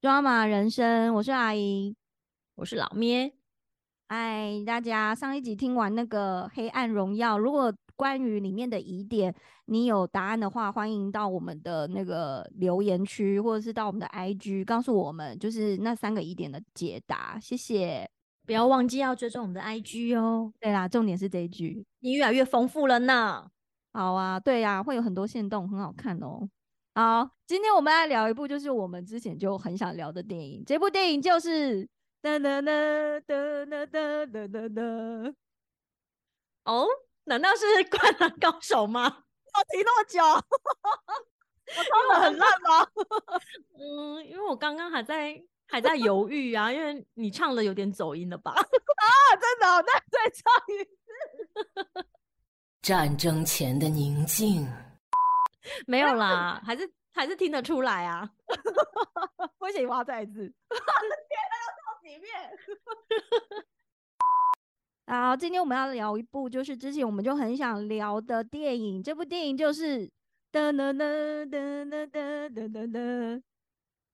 抓马人生，我是阿姨，我是老咩。哎，大家上一集听完那个《黑暗荣耀》，如果关于里面的疑点你有答案的话，欢迎到我们的那个留言区，或者是到我们的 IG 告诉我们，就是那三个疑点的解答。谢谢，不要忘记要追踪我们的 IG 哦。对啦，重点是这一句，你越来越丰富了呢。好啊，对呀，会有很多线动，很好看哦。好，今天我们来聊一部，就是我们之前就很想聊的电影。这部电影就是噔噔噔噔噔噔噔噔噔。哦，难道是《灌篮高手》吗？要提那么久？我唱的很烂吗？嗯，因为我刚刚还在还在犹豫啊，因为你唱的有点走音了吧？啊，真的？那再唱一次。战争前的宁静。没有啦，还是还是听得出来啊！不行，我要再一次。天哪，要唱几遍？好，今天我们要聊一部，就是之前我们就很想聊的电影。这部电影就是噔噔噔噔噔噔噔噔。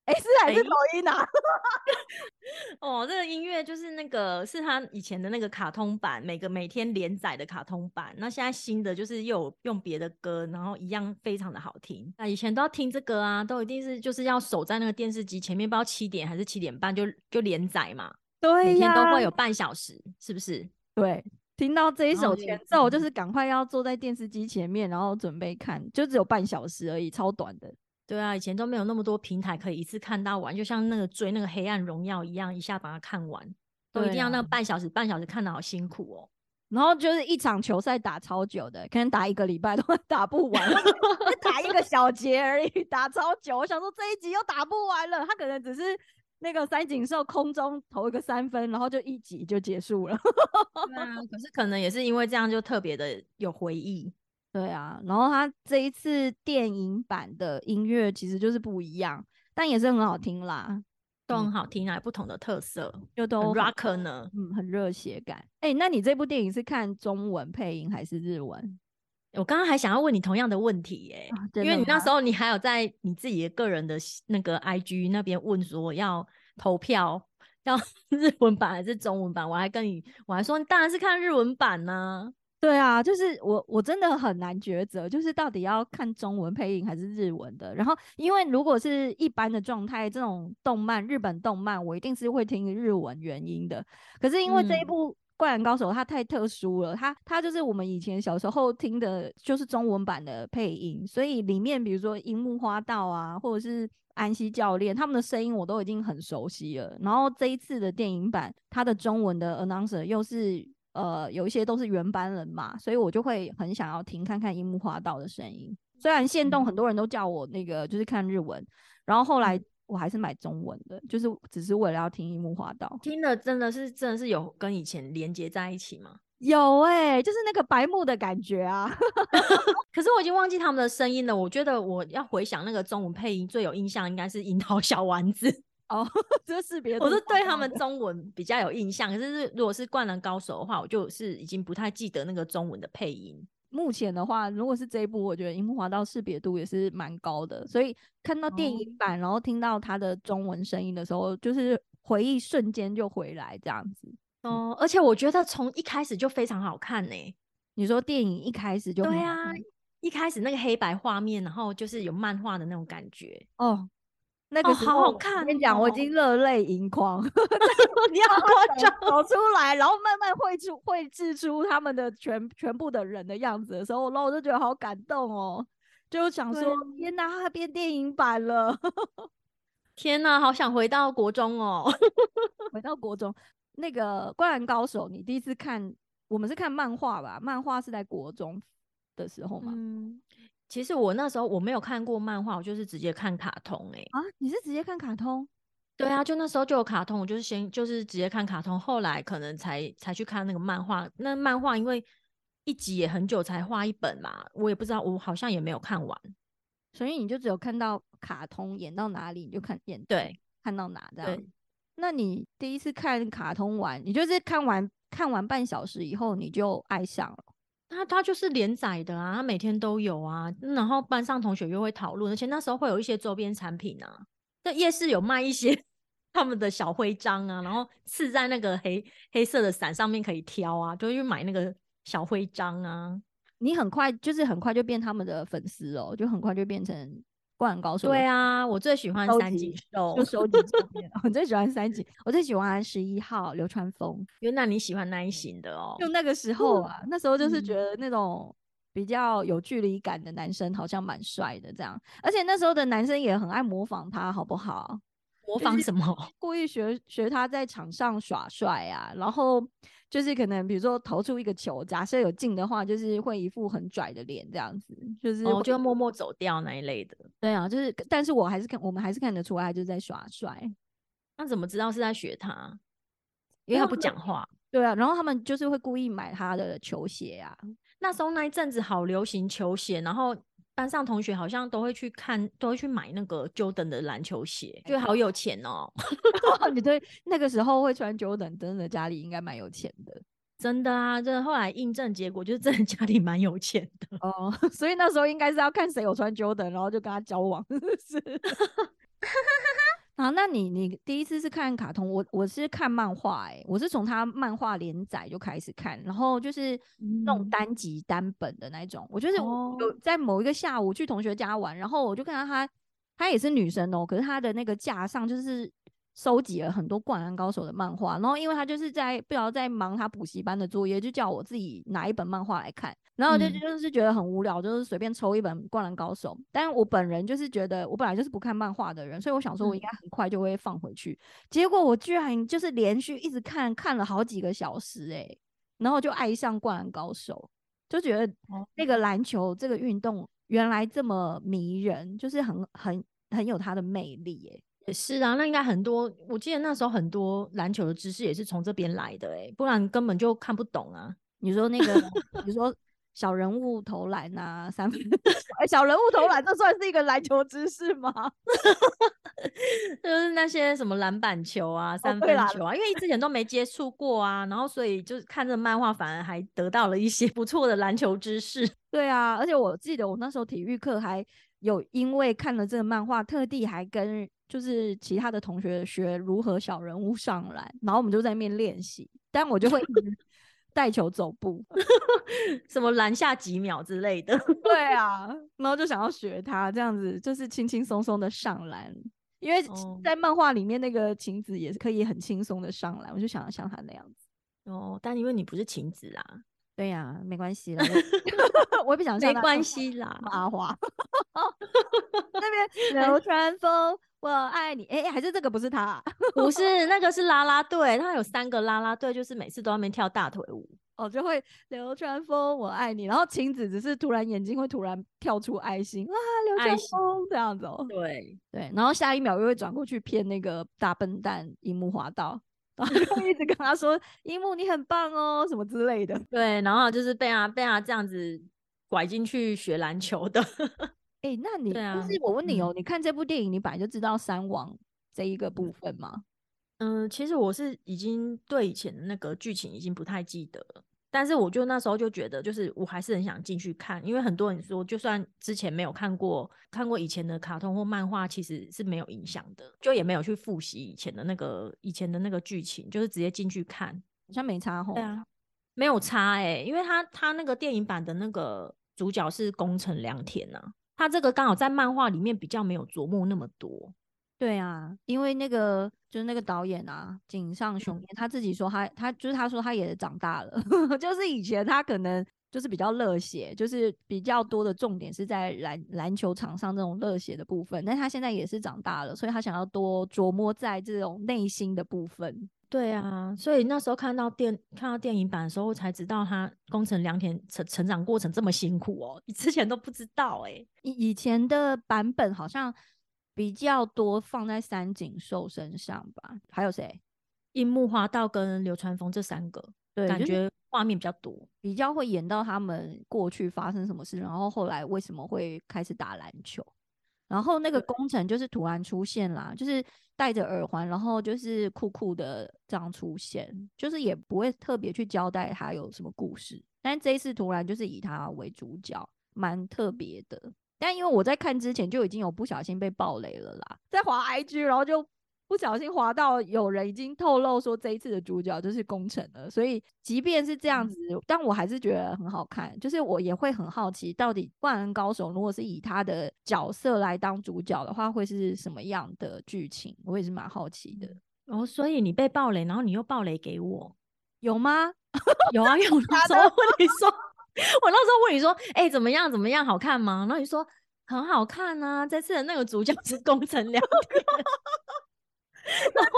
哎，是还是抖音啊？哦，这个音乐就是那个是他以前的那个卡通版，每个每天连载的卡通版。那现在新的就是又有用别的歌，然后一样非常的好听。那以前都要听这个啊，都一定是就是要守在那个电视机前面，不知道七点还是七点半就就连载嘛。对每天都会有半小时，是不是？对，听到这一首前奏，就是赶快要坐在电视机前面，然后准备看，就只有半小时而已，超短的。对啊，以前都没有那么多平台可以一次看到完，就像那个追那个《黑暗荣耀》一样，一下把它看完，都一定要那半小时，半小时看的好辛苦哦。然后就是一场球赛打超久的，可能打一个礼拜都 打不完，打一个小节而已，打超久。我想说这一集又打不完了，他可能只是那个三井寿空中投一个三分，然后就一集就结束了。对啊，可是可能也是因为这样就特别的有回忆。对啊，然后他这一次电影版的音乐其实就是不一样，但也是很好听啦，都很好听啊，不同的特色，又都 rock 呢，嗯，很热血感。哎，那你这部电影是看中文配音还是日文？我刚刚还想要问你同样的问题，哎，因为你那时候你还有在你自己的个人的那个 IG 那边问说要投票要 日文版还是中文版，我还跟你我还说当然是看日文版呢。对啊，就是我我真的很难抉择，就是到底要看中文配音还是日文的。然后，因为如果是一般的状态，这种动漫日本动漫，我一定是会听日文原音的。可是因为这一部《灌篮高手》它太特殊了，它它就是我们以前小时候听的，就是中文版的配音，所以里面比如说樱木花道啊，或者是安西教练他们的声音，我都已经很熟悉了。然后这一次的电影版，它的中文的 announcer 又是。呃，有一些都是原班人马，所以我就会很想要听看看樱木花道的声音。虽然现动很多人都叫我那个就是看日文，然后后来我还是买中文的，就是只是为了要听樱木花道。听了真的是真的是有跟以前连接在一起吗？有哎，就是那个白木的感觉啊。可是我已经忘记他们的声音了。我觉得我要回想那个中文配音，最有印象应该是樱桃小丸子。哦，这是别我是对他们中文比较有印象，可是如果是灌篮高手的话，我就是已经不太记得那个中文的配音。目前的话，如果是这一部，我觉得樱木花道识别度也是蛮高的，所以看到电影版，然后听到他的中文声音的时候，就是回忆瞬间就回来这样子。哦，而且我觉得从一开始就非常好看呢。你说电影一开始就对啊，一开始那个黑白画面，然后就是有漫画的那种感觉哦。那个好好看，我跟你讲，我已经热泪盈眶。你要 夸张走出来，然后慢慢绘出绘制出他们的全全部的人的样子的时候，然后我就觉得好感动哦，就想说天哪，它变电影版了！天哪，好想回到国中哦，回到国中。那个《灌篮高手》，你第一次看，我们是看漫画吧？漫画是在国中的时候嘛？嗯。其实我那时候我没有看过漫画，我就是直接看卡通哎啊！你是直接看卡通？对啊，就那时候就有卡通，我就是先就是直接看卡通，后来可能才才去看那个漫画。那漫画因为一集也很久才画一本嘛，我也不知道，我好像也没有看完，所以你就只有看到卡通演到哪里你就看演对看到哪这样。那你第一次看卡通完，你就是看完看完半小时以后你就爱上了？他他就是连载的啊，他每天都有啊，然后班上同学又会讨论，而且那时候会有一些周边产品啊。在夜市有卖一些 他们的小徽章啊，然后刺在那个黑黑色的伞上面可以挑啊，就去买那个小徽章啊。你很快就是很快就变他们的粉丝哦，就很快就变成灌篮高手。对，啊，我最喜欢三集井寿就。收集照片。我最喜欢三井，我最喜欢十一号流川枫。原来你喜欢那一型的哦。就那个时候啊，那时候就是觉嗯得那种比较有距离感的男生好像蛮帅的这样，而且那时候的男生也很爱模仿他，好不好？模仿什么？故意学学他在场上耍帅啊，然后就是可能比如说投出一个球，假设有进的话，就是会一副很拽的脸这样子，就是哦，会就默默走掉那一类的。对啊，就是但是我还是看我们还是看得出来他就是在耍帅，那怎么知道是在学他？因为他不讲话。对啊，然后他们就是会故意买他的球鞋啊，那时候那一阵子好流行球鞋，然后班上同学好像都会去看，都会去买那个 Jordan 的篮球鞋，觉得好有钱哦，你对那个时候会穿 Jordan，真的家里应该蛮有钱的真的啊！这后来印证结果就是真的家里蛮有钱的。哦，所以那时候应该是要看谁有穿 Jordan，然后就跟他交往，是不是？好，那你你第一次是看卡通，我我是看漫画，哎，我是从他漫画连载就开始看，然后就是那种嗯。单集单本的那种，我就是哦。有在某一个下午去同学家玩，然后我就看到他，他也是女生哦，可是她的那个架上就是收集了很多灌篮高手的漫画，然后因为他就是在不知道在忙他补习班的作业，就叫我自己拿一本漫画来看，然后就嗯就是觉得很无聊，就是随便抽一本灌篮高手，但是我本人就是觉得我本来就是不看漫画的人，所以我想说我应嗯该很快就会放回去，结果我居然就是连续一直看看了好几个小时、欸，然后就爱上灌篮高手。就觉得哦那个篮球这个运动原来这么迷人，就是很很很有它的魅力耶。也是啊，那应该很多，我记得那时候很多篮球的知识也是从这边来的哎、不然根本就看不懂啊。你说那个，比如说小人物投篮啊，三分，哎，小人物投篮，这算是一个篮球知识吗？就是那些什么篮板球啊、三分球啊，因为之前都没接触过啊，然后所以就是看这漫画，反而还得到了一些不错的篮球知识。对啊，而且我记得我那时候体育课还有因为看了这个漫画，特地还跟就是其他的同学学如何小人物上篮，然后我们就在那边练习，但我就会一直 带球走步。什么篮下几秒之类的。对啊，然后就想要学他这样子，就是轻轻松松的上篮，因为哦在漫画里面那个晴子也是可以很轻松的上篮，我就想要像他那样子。哦，但因为你不是晴子啊，对呀、没关系啦，我 我也不想像他没关系啦。阿花 那边流川枫，我爱你。哎、还是这个不是他啊、不是，那个是拉拉队，他有三个拉拉队，就是每次都在那边跳大腿舞。哦，就会流川枫，我爱你。然后晴子只是突然眼睛会突然跳出爱心啊，流川枫这样子哦。对，对，然后下一秒又会转过去骗那个大笨蛋樱木花道，然后就一直跟他说樱木你很棒哦什么之类的。对，然后就是被他被他这样子拐进去学篮球的。哎、那你、就是我问你哦，你看这部电影，你本来就知道三王这一个部分吗？嗯，其实我是已经对以前的那个剧情已经不太记得了，但是我就那时候就觉得，就是我还是很想进去看，因为很多人说，就算之前没有看过看过以前的卡通或漫画，其实是没有影响的，就也没有去复习以前的那个以前的那个剧情，就是直接进去看。好像没差吼。对啊，没有差哎、因为他他那个电影版的那个主角是宫城良田呐、他这个刚好在漫画里面比较没有琢磨那么多。对啊，因为那个就是那个导演啊，井上雄嗯彦他自己说他他就是他说他也长大了，就是以前他可能就是比较热血，就是比较多的重点是在篮篮球场上这种热血的部分，但他现在也是长大了，所以他想要多琢磨在这种内心的部分。对啊，所以那时候看到电看到电影版的时候，才知道他宫城良田成成长过程这么辛苦哦，你 之前都不知道哎、以以前的版本好像比较多放在三井寿身上吧，还有谁？樱木花道跟流川枫这三个，对，感觉画面比较多。比较会演到他们过去发生什么事，然后后来为什么会开始打篮球。然后那个工程就是突然出现啦，就是戴着耳环，然后就是酷酷的这样出现，就是也不会特别去交代他有什么故事。但这一次突然就是以他为主角，蛮特别的。但因为我在看之前就已经有不小心被暴雷了啦，在滑 IG，然后就不小心滑到有人已经透露说这一次的主角就是宫城了，所以即便是这样子，但我还是觉得很好看。就是我也会很好奇，到底《灌篮高手》如果是以他的角色来当主角的话，会是什么样的剧情？我也是蛮好奇的。哦，所以你被暴雷，然后你又暴雷给我，有吗？有啊，有那时候问你说，我那时候问你说，哎、怎么样，怎么样，好看吗？然后你说很好看啊，这次的那个主角是宫城良田，然后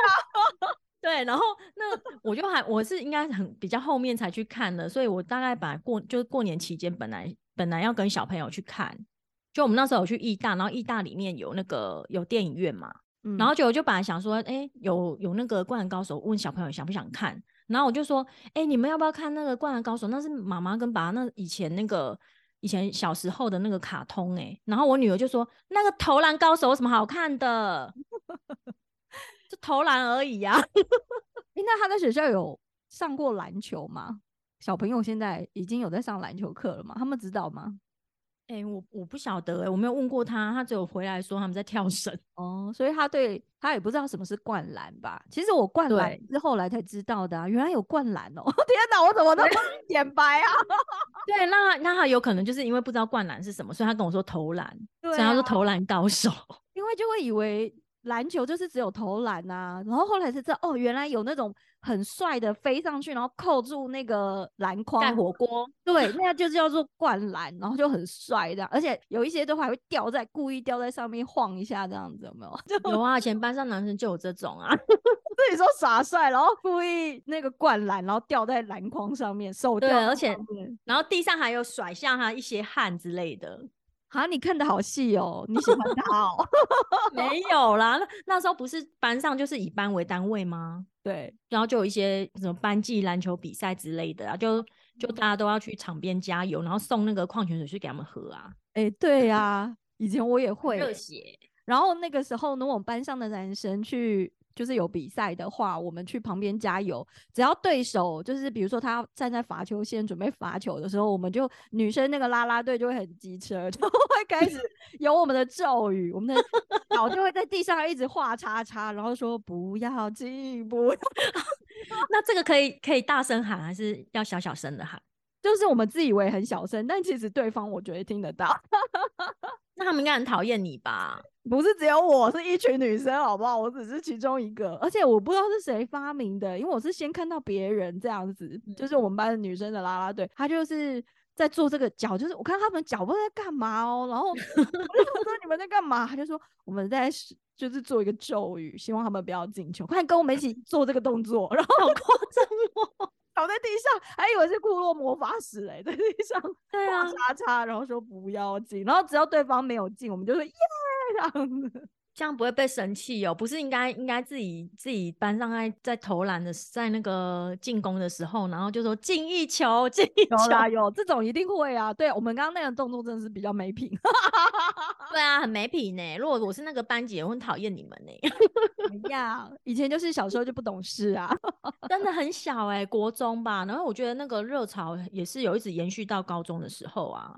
对，然后那我就还我是应该很比较后面才去看的，所以我大概本来过就是过年期间本来本来要跟小朋友去看，就我们那时候有去义大，然后义大里面有那个有电影院嘛，嗯然后就我就本来想说，哎、有有那个灌篮高手，问小朋友想不想看，然后我就说，哎、你们要不要看那个灌篮高手？那是妈妈跟爸那以前那个以前小时候的那个卡通哎、然后我女儿就说，那个投篮高手有什么好看的？就投篮而已呀、诶那他在学校有上过篮球吗？小朋友现在已经有在上篮球课了吗？他们知道吗？哎、我我不晓得哎、我没有问过他，他只有回来说他们在跳绳。哦，所以他对他也不知道什么是灌篮吧？其实我灌篮是后来才知道的啊，原来有灌篮哦！天哪，我怎么那么显白啊？对，那那他有可能就是因为不知道灌篮是什么，所以他跟我说投篮，对所以他说啊投篮高手。因为就会以为篮球就是只有投篮呐、然后后来才知道哦，原来有那种很帅的飞上去，然后扣住那个篮筐盖火锅，对，那就叫做灌篮，然后就很帅这样，而且有一些都还会掉在故意掉在上面晃一下这样子，有没有？有啊，以前班上男生就有这种啊。自己说耍帅，然后故意那个灌篮，然后掉在篮筐上面，手对吊在而且然后地上还有甩下他一些汗之类的。啊，你看的好细哦，你喜欢他哦？没有啦，那那时候不是班上就是以班为单位吗？对，然后就有一些什么班级篮球比赛之类的啊，就就大家都要去场边加油，然后送那个矿泉水去给他们喝啊，哎、对呀、以前我也会，热血。然后那个时候呢，我们班上的男生去就是有比赛的话，我们去旁边加油。只要对手就是比如说他站在罚球线准备罚球的时候，我们就女生那个啦啦队就会很机车，就会开始 有我们的咒语，我们的脚就会在地上一直画叉叉，然后说不要进，不要，那这个可以可以大声喊，还是要小小声的喊？就是我们自以为很小声，但其实对方我觉得听得到。那他们应该很讨厌你吧？不是只有我，是一群女生，好不好？我只是其中一个，而且我不知道是谁发明的，因为我是先看到别人这样子，就是我们班的女生的啦啦队，她就是在做这个脚，就是我看他们脚不知道在干嘛哦，然后我就说 你们在干嘛？她就说我们在就是做一个咒语，希望他们不要进球，快跟我们一起做这个动作，然后好夸张哦！倒在地上，还以为是库洛魔法使嘞，在地上 对啊，叉叉，然后说不要进，然后只要对方没有进，我们就说耶这样子。这样不会被生气哦？不是应该应该自己自己班上在在投篮的时在那个进攻的时候，然后就说进一球，进一球。有啦，有这种一定会啊。对我们刚刚那个动作真的是比较没品。对啊，很没品呢。如果我是那个班级，我很讨厌你们呢。怎样？以前就是小时候就不懂事啊。真的很小哎、国中吧。然后我觉得那个热潮也是有一直延续到高中的时候啊。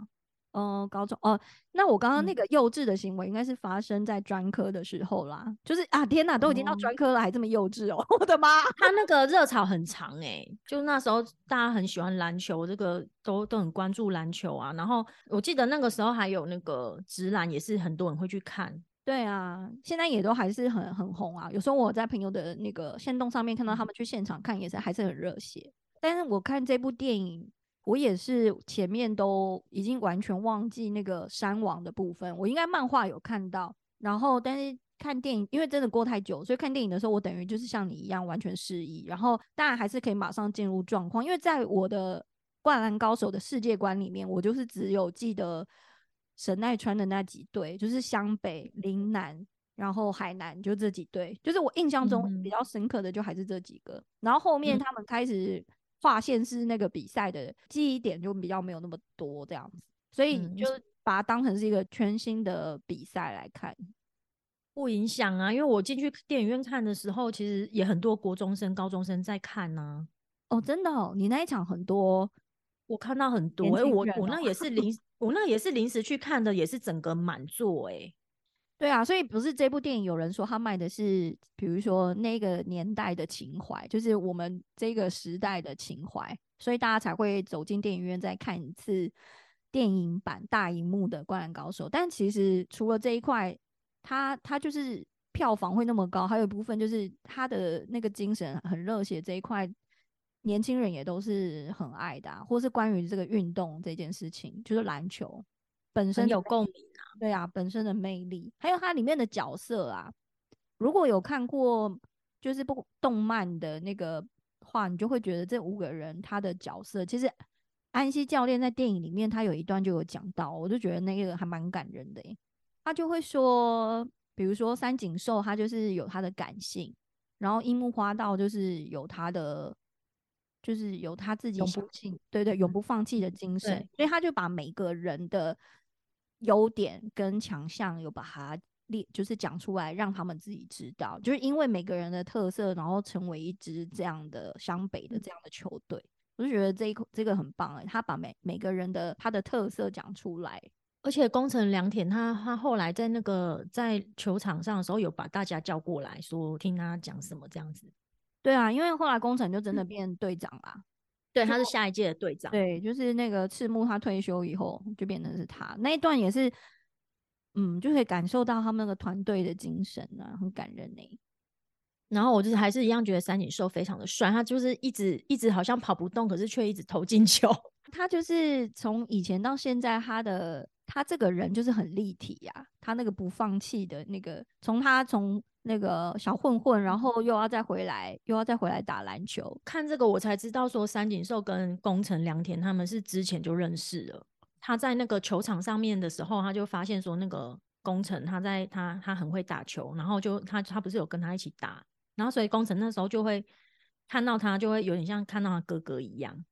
哦、高中哦，那我刚刚那嗯个幼稚的行为应该是发生在专科的时候啦。就是啊，天哪，都已经到哦专科了，还这么幼稚哦！我的妈！他那个热潮很长哎、就那时候大家很喜欢篮球，这个都都很关注篮球啊。然后我记得那个时候还有那个直篮，也是很多人会去看。对啊，现在也都还是很很红啊。有时候我在朋友的那个线动上面看到他们去现场看，也是还是很热血。但是我看这部电影，我也是前面都已经完全忘记那个山王的部分。我应该漫画有看到，然后但是看电影，因为真的过太久，所以看电影的时候，我等于就是像你一样完全失忆。然后当然还是可以马上进入状况，因为在我的《灌篮高手》的世界观里面，我就是只有记得神奈川的那几队，就是湘北、陵南。然后海南就这几队，就是我印象中比嗯较深刻的就还是这几个。然后后面嗯他们开始划线是那个比赛的记忆点就比较没有那么多这样子，所以嗯就把它当成是一个全新的比赛来看。不影响啊，因为我进去电影院看的时候，其实也很多国中生、高中生在看呐、哦，真的哦，你那一场很多我看到很多，哎、我我那也是临 我那也是临时去看的，也是整个满座哎。对啊，所以不是这部电影有人说他卖的是，比如说那个年代的情怀，就是我们这个时代的情怀，所以大家才会走进电影院再看一次电影版大荧幕的《灌篮高手》。但其实除了这一块，它它就是票房会那么高，还有一部分就是他的那个精神很热血这一块，年轻人也都是很爱的，或是关于这个运动这件事情，就是篮球本身有共鸣啊。对啊，本身的魅力，还有它里面的角色啊。如果有看过就是不动漫的那个话，你就会觉得这五个人他的角色，其实安西教练在电影里面他有一段就有讲到，我就觉得那个还蛮感人的。他就会说，比如说三井寿，他就是有他的感性，然后樱木花道就是有他的，就是有他自己永不对对，永不放弃的精神，所以他就把每个人的。优点跟强项有把它列，就是讲出来，让他们自己知道。就是因为每个人的特色，然后成为一支这样的湘北的这样的球队，我就觉得这一这个很棒哎，他把每每个人的他的特色讲出来，而且工程良田他他后来在那个在球场上的时候，有把大家叫过来说听他讲什么这样子。对啊，因为后来工程就真的变队长啦。对，他是下一届的队长。对，就是那个赤木，他退休以后就变成是他那一段也是，嗯，就可以感受到他们那个团队的精神啊，很感人呢。然后我就是还是一样觉得三井寿非常的帅，他就是一直一直好像跑不动，可是却一直投进球。他就是从以前到现在，他的他这个人就是很立体呀，他那个不放弃的那个，从他从。那个小混混，然后又要再回来，又要再回来打篮球。看这个，我才知道说三井寿跟宫城良田他们是之前就认识了。他在那个球场上面的时候，他就发现说那个宫城他在他他很会打球，然后就他他不是有跟他一起打，然后所以宫城那时候就会看到他，就会有点像看到他哥哥一样。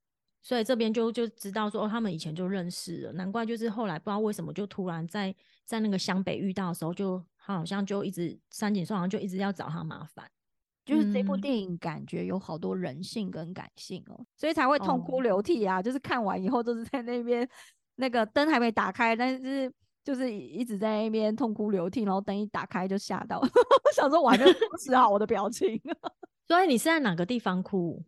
所以这边就就知道说哦，他们以前就认识了，难怪就是后来不知道为什么就突然在在那个湘北遇到的时候就。他好像就一直三井寿好像就一直要找他麻烦，就是这部电影感觉有好多人性跟感性哦，所以才会痛哭流涕啊！就是看完以后都是在那边那个灯还没打开，但是就是一直在那边痛哭流涕，然后灯一打开就吓到，想说我还没有控制好我的表情。所以你是在哪个地方哭？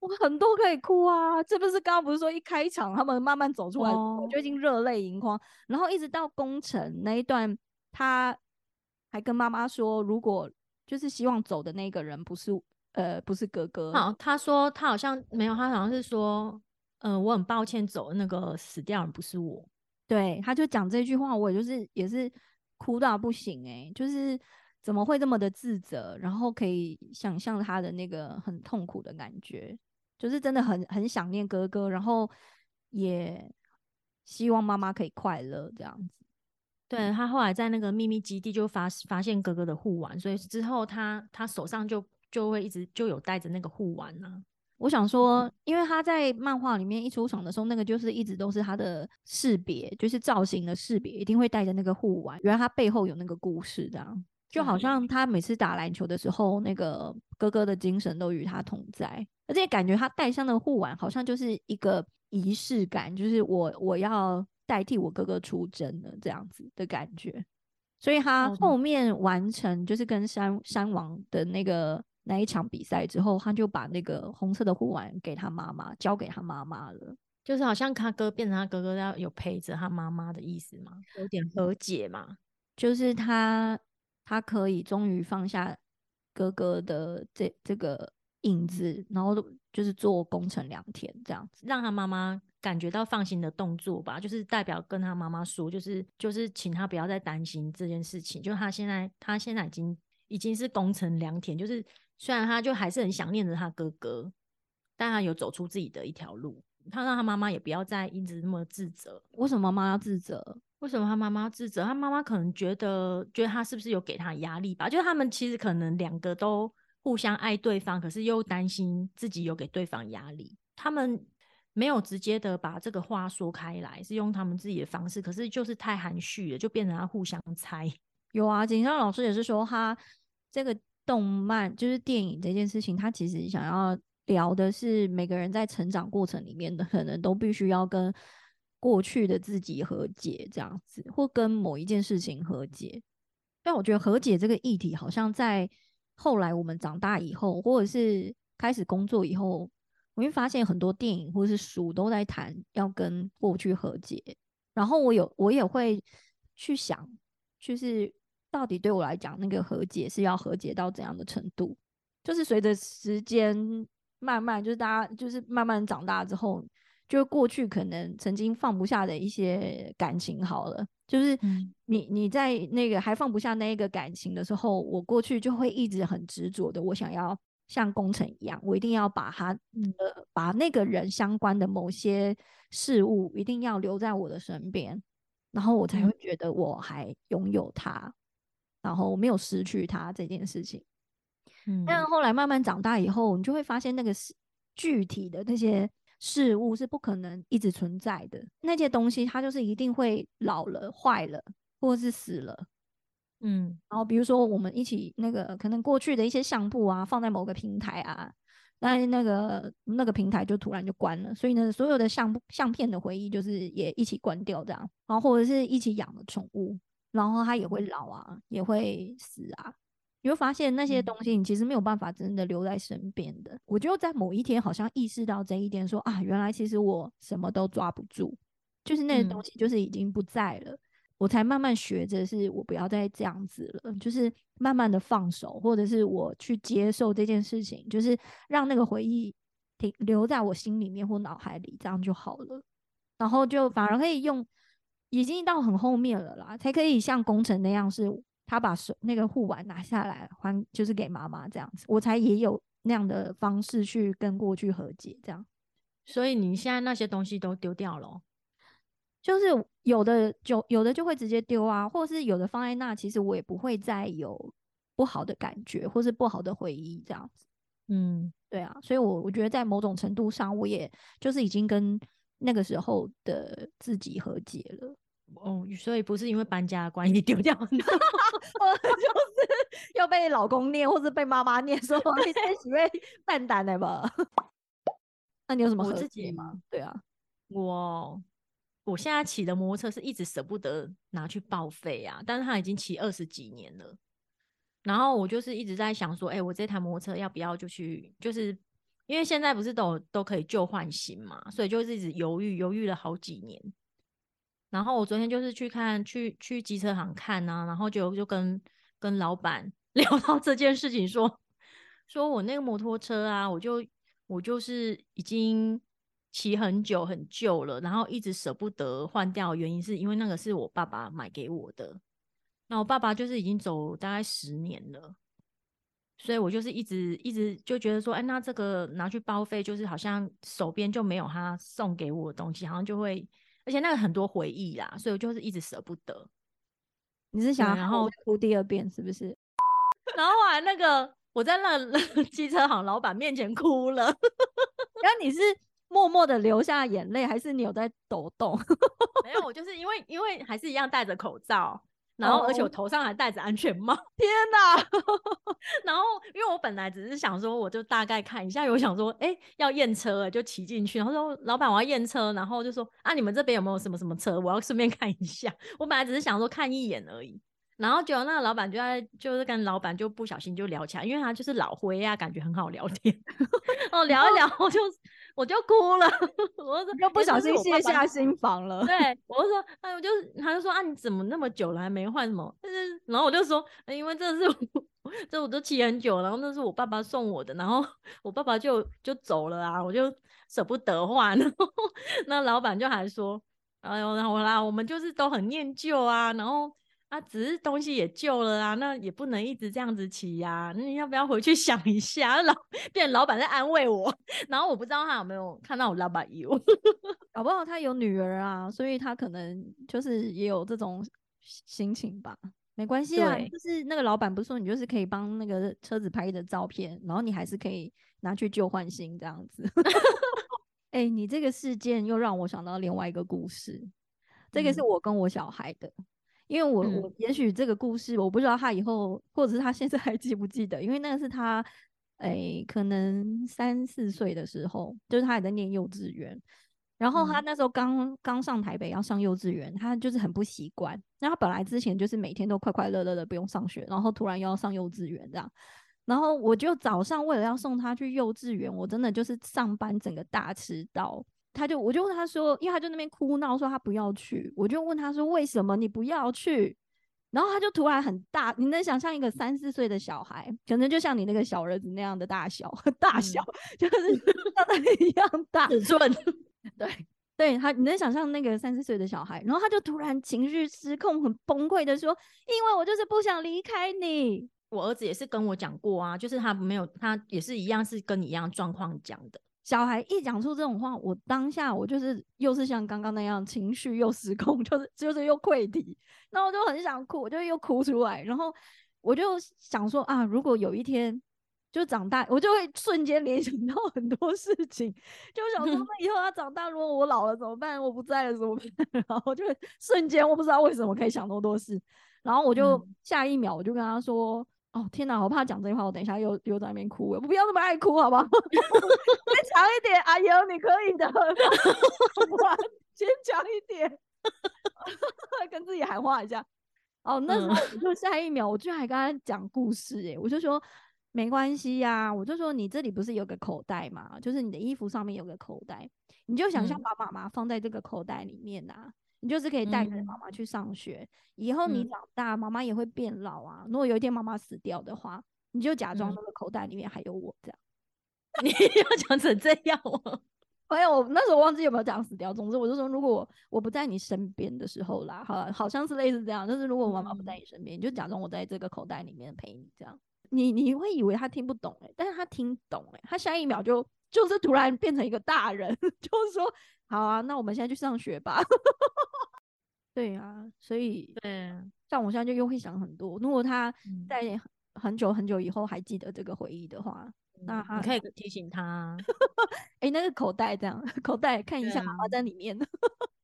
我很多可以哭啊！这不是刚刚不是说一开场他们慢慢走出来，我就已经热泪盈眶，然后一直到工程那一段他。还跟妈妈说，如果就是希望走的那个人不是呃不是哥哥，好，他说他好像没有，他好像是说，嗯，我很抱歉，走的那个死掉人不是我，对，他就讲这句话，我也就是也是哭到不行哎，就是怎么会这么的自责，然后可以想象他的那个很痛苦的感觉，就是真的很很想念哥哥，然后也希望妈妈可以快乐这样子。对他后来在那个秘密基地就发发现哥哥的护腕，所以之后他他手上就就会一直就有带着那个护腕呢。我想说，因为他在漫画里面一出场的时候，那个就是一直都是他的识别，就是造型的识别，一定会带着那个护腕。原来他背后有那个故事，这样就好像他每次打篮球的时候，那个哥哥的精神都与他同在，而且感觉他戴上的护腕好像就是一个仪式感，就是我我要。代替我哥哥出征了这样子的感觉，所以他后面完成就是跟山山王的那个那一场比赛之后，他就把那个红色的护腕给他妈妈，交给他妈妈了，就是好像他哥变成他哥哥要有陪着他妈妈的意思嘛，有点和解嘛，就是他他可以终于放下哥哥的这这个影子，然后就是做功成良田这样子，让他妈妈。感觉到放心的动作吧，就是代表跟他妈妈说，就是就是请他不要再担心这件事情。就他现在，他现在已经已经是功成良田，就是虽然他就还是很想念着他哥哥，但他有走出自己的一条路。他让他妈妈也不要再一直那么自责。为什么妈妈要自责？为什么他妈妈自责？他妈妈可能觉得觉得他是不是有给他压力吧？就他们其实可能两个都互相爱对方，可是又担心自己有给对方压力。他们。没有直接的把这个话说开来，是用他们自己的方式，可是就是太含蓄了，就变成他互相猜。有啊，景上老师也是说，他这个动漫就是电影这件事情，他其实想要聊的是每个人在成长过程里面的，可能都必须要跟过去的自己和解，这样子，或跟某一件事情和解。但我觉得和解这个议题，好像在后来我们长大以后，或者是开始工作以后，我会发现很多电影或者是书都在谈要跟过去和解。然后我有我也会去想，就是到底对我来讲，那个和解是要和解到怎样的程度？就是随着时间慢慢，就是大家就是慢慢长大之后。就过去可能曾经放不下的一些感情，好了，就是你你在那个还放不下那一个感情的时候，我过去就会一直很执着的，我想要像工程一样，我一定要把他呃把那个人相关的某些事物一定要留在我的身边，然后我才会觉得我还拥有他，然后我没有失去他这件事情。嗯，但后来慢慢长大以后，你就会发现那个是具体的那些。事物是不可能一直存在的，那些东西它就是一定会老了、坏了，或者是死了。嗯，然后比如说我们一起那个可能过去的一些相簿啊，放在某个平台啊，那那个那个平台就突然就关了，所以呢，所有的相相片的回忆就是也一起关掉这样，然后或者是一起养的宠物，然后它也会老啊，也会死啊。你会发现那些东西，你其实没有办法真的留在身边的。我就在某一天好像意识到这一点，说啊，原来其实我什么都抓不住，就是那些东西就是已经不在了。我才慢慢学着，是我不要再这样子了，就是慢慢的放手，或者是我去接受这件事情，就是让那个回忆停留在我心里面或脑海里，这样就好了。然后就反而可以用，已经到很后面了啦，才可以像工程那样是。他把手那个护腕拿下来还，就是给妈妈这样子，我才也有那样的方式去跟过去和解，这样。所以你现在那些东西都丢掉了，就是有的就有的就会直接丢啊，或者是有的放在那，其实我也不会再有不好的感觉或是不好的回忆这样子。嗯，对啊，所以我我觉得在某种程度上，我也就是已经跟那个时候的自己和解了。哦，所以不是因为搬家的关系丢掉，我 就是要被老公念，或是被妈妈念，说你太喜欢蛋蛋了吧？那你有什么自己吗？对啊，我我现在骑的摩托车是一直舍不得拿去报废啊，但是它已经骑二十几年了，然后我就是一直在想说，哎，我这台摩托车要不要就去，就是因为现在不是都都可以旧换新嘛，所以就是一直犹豫犹豫了好几年。然后我昨天就是去看去去机车行看啊，然后就就跟跟老板 聊到这件事情，说说我那个摩托车啊，我就我就是已经骑很久很旧了，然后一直舍不得换掉，原因是因为那个是我爸爸买给我的，那我爸爸就是已经走大概十年了，所以我就是一直一直就觉得说，哎，那这个拿去报废，就是好像手边就没有他送给我的东西，好像就会。而且那个很多回忆啦，所以我就是一直舍不得。你是想然后哭第二遍是不是？然后啊，那个我在那机 车行老板面前哭了。然后你是默默的流下眼泪，还是你有在抖动？没有，我就是因为因为还是一样戴着口罩。然后，而且我头上还戴着安全帽。天哪！然后，因为我本来只是想说，我就大概看一下。我想说，哎，要验车，就骑进去。然后说，老板，我要验车。然后就说，啊，你们这边有没有什么什么车？我要顺便看一下。我本来只是想说看一眼而已。然后，结果那个老板就在，就是跟老板就不小心就聊起来，因为他就是老灰啊，感觉很好聊天。哦，聊一聊，我就。我就哭了，我说又不小心卸下心房了。对，我就说，哎，我就他就说啊，你怎么那么久了还没换什么？但是，然后我就说，因为这是 这我都骑很久，然后那是我爸爸送我的，然后我爸爸就就走了啊，我就舍不得换。然后那老板就还说，哎呦，然后啦，我们就是都很念旧啊，然后。啊，只是东西也旧了啊，那也不能一直这样子骑呀。那你要不要回去 想一下？老变老板在安慰我，然后我不知道他有没有看到我老板有，搞不好他有女儿啊，所以他可能就是也有这种心情吧。没关系啊，就是那个老板不是说你就是可以帮那个车子拍的照片，然后你还是可以拿去旧换新这样子。哎，你这个事件又让我想到另外一个故事，这个是我跟我小孩的。因为我我也许这个故事我不知道他以后或者是他现在还记不记得，因为那个是他诶可能三四岁的时候，就是他还在念幼稚园，然后他嗯那时候刚刚上台北要上幼稚园，他就是很不习惯。那他本来之前就是每天都快快乐乐的不用上学，然后突然又要上幼稚园这样。然后我就早上为了要送他去幼稚园，我真的就是上班整个大迟到。他就我就问他说，因为他就那边哭闹说他不要去，我就问他说为什么你不要去？然后他就突然很大，你能想象一个三四岁的小孩，可能就像你那个小儿子那样的大小，大小、就是像他一样大，尺寸，对，对他，你能想象那个三四岁的小孩，然后他就突然情绪失控，很崩溃的说：“因为我就是不想离开你。我儿子也是跟我讲过啊，就是他没有，他也是一样是跟你一样状况讲的。”小孩一讲出这种话，我当下我就是又是像刚刚那样情绪又失控，就是就是又溃堤，然后我就很想哭，我就又哭出来，然后我就想说啊，如果有一天就长大，我就会瞬间联想到很多事情，就想说 那以后他长大，如果我老了怎么办？我不在了怎么办？然后就瞬间我不知道为什么可以想那么多事，然后我就嗯下一秒我就跟他说。哦天哪，我怕讲这句话，我等一下又又在那边哭我。不要那么爱哭，好不好？再强一点，阿尤，你可以的。我先强一点，跟自己喊话一下。哦，那时候就下一秒，我居然还跟他讲故事、欸，我就说没关系呀、我就说你这里不是有个口袋嘛，就是你的衣服上面有个口袋，你就想象嗯把妈妈放在这个口袋里面呐、你就是可以带着妈嗯妈去上学。以后你嗯长大，妈妈也会变老啊。如果有一天妈妈死掉的话，你就假装嗯那个口袋里面还有我这样。你要讲成这样哦？没有，我那时候忘记有没有讲死掉。总之，我就说，如果我我不在你身边的时候啦，好，好像是类似这样。就是如果我妈妈不在嗯你身边，你就假装我在这个口袋里面陪你，这样。你你会以为他听不懂哎、但是他听懂哎、他下一秒就就是突然变成一个大人，就是说，好啊，那我们现在去上学吧。对啊，所以对，像我现在就又会想很多。如果他嗯在很很久很久以后还记得这个回忆的话，那你可以提醒他啊。哎、那个口袋这样，口袋看一下妈妈啊在里面。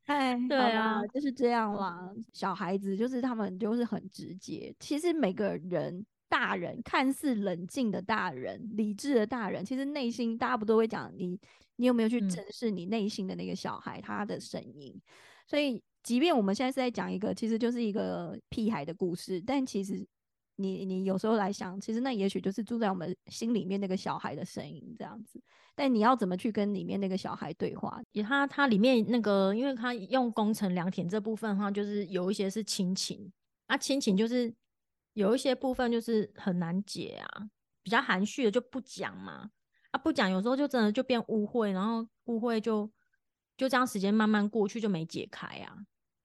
哎，对啊就是这样啦。小孩子就是他们就是很直接，其实每个人。大人看似冷静的大人，理智的大人，其实内心大家不都会讲你，你有没有去嗯正视你内心的那个小孩他的声音？所以，即便我们现在是在讲一个其实就是一个屁孩的故事，但其实你你有时候来想，其实那也许就是住在我们心里面那个小孩的声音这样子。但你要怎么去跟里面那个小孩对话？也它它里面那个，因为他用工程良田这部分的话，就是有一些是亲情，啊，亲情就是有一些部分就是很难解啊，比较含蓄的就不讲嘛，啊，不讲有时候就真的就变误会，然后误会就就这样时间慢慢过去就没解开啊。